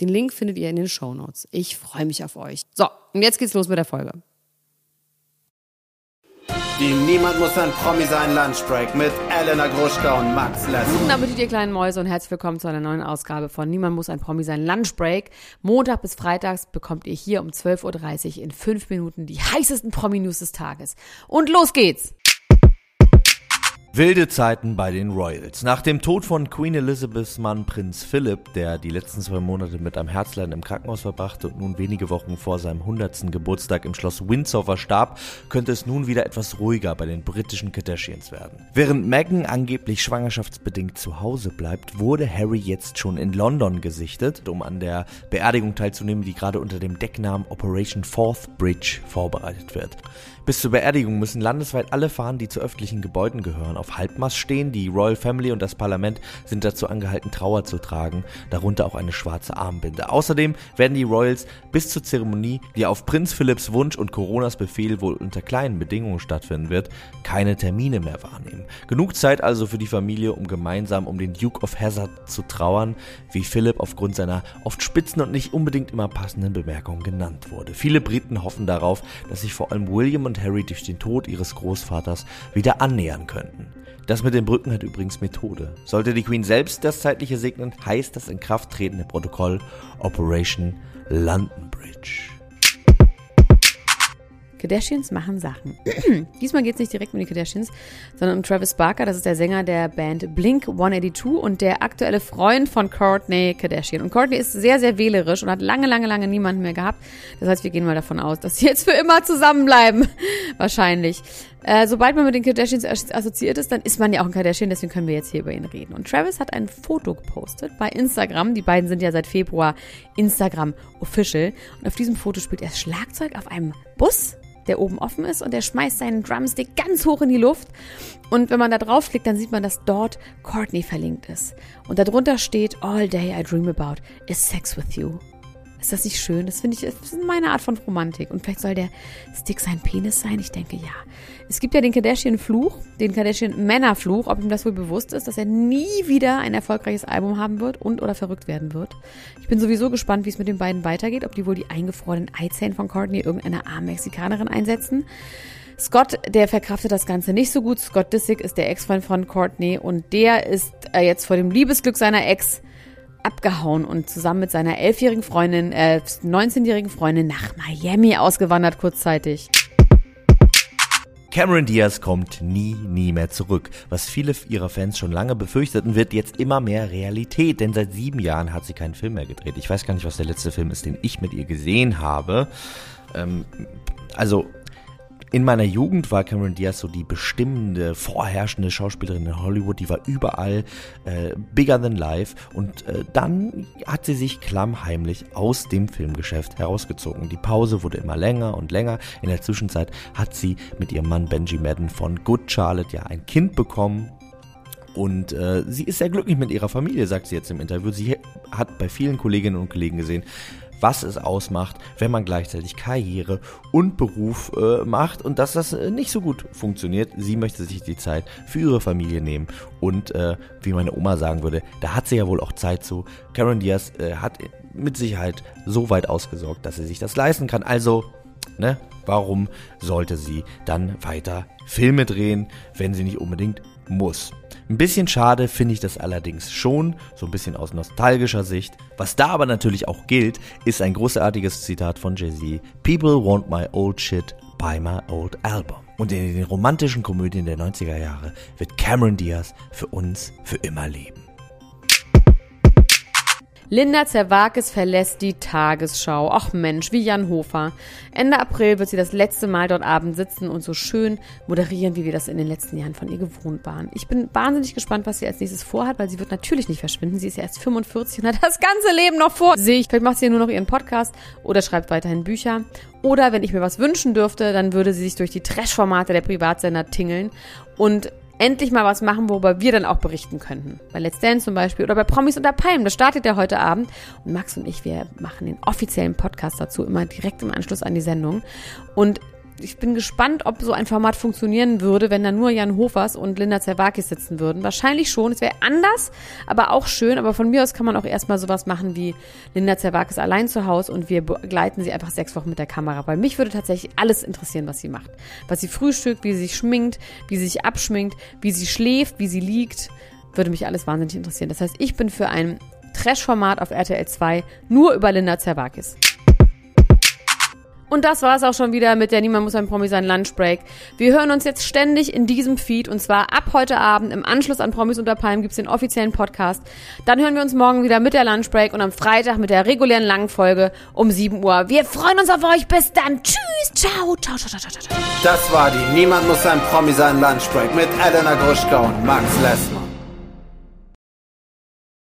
Den Link findet ihr in den Show Notes. Ich freue mich auf euch. So, und jetzt geht's los mit der Folge. Die Niemand muss ein Promi sein Lunchbreak mit Elena Gruschka und Max Lessmann. Guten Appetit, ihr kleinen Mäuse und herzlich willkommen zu einer neuen Ausgabe von Niemand muss ein Promi sein Lunchbreak. Montag bis Freitags bekommt ihr hier um 12.30 Uhr in fünf Minuten die heißesten Promi-News des Tages. Und los geht's! Wilde Zeiten bei den Royals. Nach dem Tod von Queen Elizabeths Mann Prinz Philip, der die letzten zwei Monate mit einem Herzleiden im Krankenhaus verbrachte und nun wenige Wochen vor seinem 100. Geburtstag im Schloss Windsor verstarb, könnte es nun wieder etwas ruhiger bei den britischen Kardashians werden. Während Meghan angeblich schwangerschaftsbedingt zu Hause bleibt, wurde Harry jetzt schon in London gesichtet, um an der Beerdigung teilzunehmen, die gerade unter dem Decknamen Operation Fourth Bridge vorbereitet wird. Bis zur Beerdigung müssen landesweit alle Fahnen, die zu öffentlichen Gebäuden gehören, auf Halbmast stehen. Die Royal Family und das Parlament sind dazu angehalten, Trauer zu tragen, darunter auch eine schwarze Armbinde. Außerdem werden die Royals bis zur Zeremonie, die auf Prinz Philipps Wunsch und Coronas Befehl wohl unter kleinen Bedingungen stattfinden wird, keine Termine mehr wahrnehmen. Genug Zeit also für die Familie, um gemeinsam um den Duke of Hazard zu trauern, wie Philipp aufgrund seiner oft spitzen und nicht unbedingt immer passenden Bemerkungen genannt wurde. Viele Briten hoffen darauf, dass sich vor allem William und Harry durch den Tod ihres Großvaters wieder annähern könnten. Das mit den Brücken hat übrigens Methode. Sollte die Queen selbst das zeitliche segnen, heißt das in Kraft tretende Protokoll Operation London Bridge. Kardashians machen Sachen. Diesmal geht es nicht direkt um die Kardashians, sondern um Travis Barker. Das ist der Sänger der Band Blink 182 und der aktuelle Freund von Courtney Kardashian. Und Courtney ist sehr, sehr wählerisch und hat lange, lange, lange niemanden mehr gehabt. Das heißt, wir gehen mal davon aus, dass sie jetzt für immer zusammenbleiben. Wahrscheinlich. Äh, sobald man mit den Kardashians assoziiert ist, dann ist man ja auch ein Kardashian, deswegen können wir jetzt hier über ihn reden. Und Travis hat ein Foto gepostet bei Instagram. Die beiden sind ja seit Februar Instagram Official. Und auf diesem Foto spielt er Schlagzeug auf einem Bus der oben offen ist und er schmeißt seinen Drumstick ganz hoch in die Luft. Und wenn man da draufklickt, dann sieht man, dass dort Courtney verlinkt ist. Und darunter steht, All day I dream about is sex with you. Ist das nicht schön? Das finde ich, das ist meine Art von Romantik. Und vielleicht soll der Stick sein Penis sein? Ich denke ja. Es gibt ja den Kardashian-Fluch, den Kardashian-Männer-Fluch, ob ihm das wohl bewusst ist, dass er nie wieder ein erfolgreiches Album haben wird und oder verrückt werden wird. Ich bin sowieso gespannt, wie es mit den beiden weitergeht, ob die wohl die eingefrorenen Eizellen von Courtney irgendeiner armen Mexikanerin einsetzen. Scott, der verkraftet das Ganze nicht so gut. Scott Disick ist der Ex-Freund von Courtney und der ist äh, jetzt vor dem Liebesglück seiner Ex abgehauen und zusammen mit seiner elfjährigen Freundin, äh, 19-jährigen Freundin nach Miami ausgewandert kurzzeitig. Cameron Diaz kommt nie, nie mehr zurück. Was viele ihrer Fans schon lange befürchteten, wird jetzt immer mehr Realität, denn seit sieben Jahren hat sie keinen Film mehr gedreht. Ich weiß gar nicht, was der letzte Film ist, den ich mit ihr gesehen habe. Ähm, also in meiner Jugend war Cameron Diaz so die bestimmende, vorherrschende Schauspielerin in Hollywood. Die war überall äh, bigger than life. Und äh, dann hat sie sich klammheimlich aus dem Filmgeschäft herausgezogen. Die Pause wurde immer länger und länger. In der Zwischenzeit hat sie mit ihrem Mann Benji Madden von Good Charlotte ja ein Kind bekommen. Und äh, sie ist sehr glücklich mit ihrer Familie, sagt sie jetzt im Interview. Sie hat bei vielen Kolleginnen und Kollegen gesehen, was es ausmacht, wenn man gleichzeitig Karriere und Beruf äh, macht und dass das äh, nicht so gut funktioniert. Sie möchte sich die Zeit für ihre Familie nehmen und äh, wie meine Oma sagen würde, da hat sie ja wohl auch Zeit zu. Karen Diaz äh, hat mit Sicherheit so weit ausgesorgt, dass sie sich das leisten kann. Also, ne, warum sollte sie dann weiter Filme drehen, wenn sie nicht unbedingt muss? Ein bisschen schade finde ich das allerdings schon, so ein bisschen aus nostalgischer Sicht. Was da aber natürlich auch gilt, ist ein großartiges Zitat von Jay-Z. People want my old shit, buy my old album. Und in den romantischen Komödien der 90er Jahre wird Cameron Diaz für uns für immer leben. Linda Zerwakis verlässt die Tagesschau. Ach Mensch, wie Jan Hofer. Ende April wird sie das letzte Mal dort abend sitzen und so schön moderieren, wie wir das in den letzten Jahren von ihr gewohnt waren. Ich bin wahnsinnig gespannt, was sie als nächstes vorhat, weil sie wird natürlich nicht verschwinden. Sie ist ja erst 45 und hat das ganze Leben noch vor sich. Vielleicht macht sie ja nur noch ihren Podcast oder schreibt weiterhin Bücher. Oder wenn ich mir was wünschen dürfte, dann würde sie sich durch die Trash-Formate der Privatsender tingeln und endlich mal was machen, worüber wir dann auch berichten könnten. Bei Let's Dance zum Beispiel oder bei Promis unter Palmen. Das startet ja heute Abend. Und Max und ich, wir machen den offiziellen Podcast dazu immer direkt im Anschluss an die Sendung. Und ich bin gespannt, ob so ein Format funktionieren würde, wenn da nur Jan Hofers und Linda Zerwakis sitzen würden. Wahrscheinlich schon. Es wäre anders, aber auch schön. Aber von mir aus kann man auch erstmal sowas machen wie Linda Zerwakis allein zu Hause und wir begleiten sie einfach sechs Wochen mit der Kamera. Weil mich würde tatsächlich alles interessieren, was sie macht. Was sie frühstückt, wie sie sich schminkt, wie sie sich abschminkt, wie sie schläft, wie sie liegt. Würde mich alles wahnsinnig interessieren. Das heißt, ich bin für ein Trash-Format auf RTL 2 nur über Linda Zerwakis. Und das war es auch schon wieder mit der Niemand muss ein Promi sein Lunchbreak. Wir hören uns jetzt ständig in diesem Feed und zwar ab heute Abend im Anschluss an Promis unter Palmen gibt's den offiziellen Podcast. Dann hören wir uns morgen wieder mit der Lunchbreak und am Freitag mit der regulären langen Folge um 7 Uhr. Wir freuen uns auf euch. Bis dann. Tschüss. Ciao. Ciao, ciao, ciao, ciao, ciao. Das war die Niemand muss ein Promi sein Lunchbreak mit Elena Gruschka und Max Lessmann.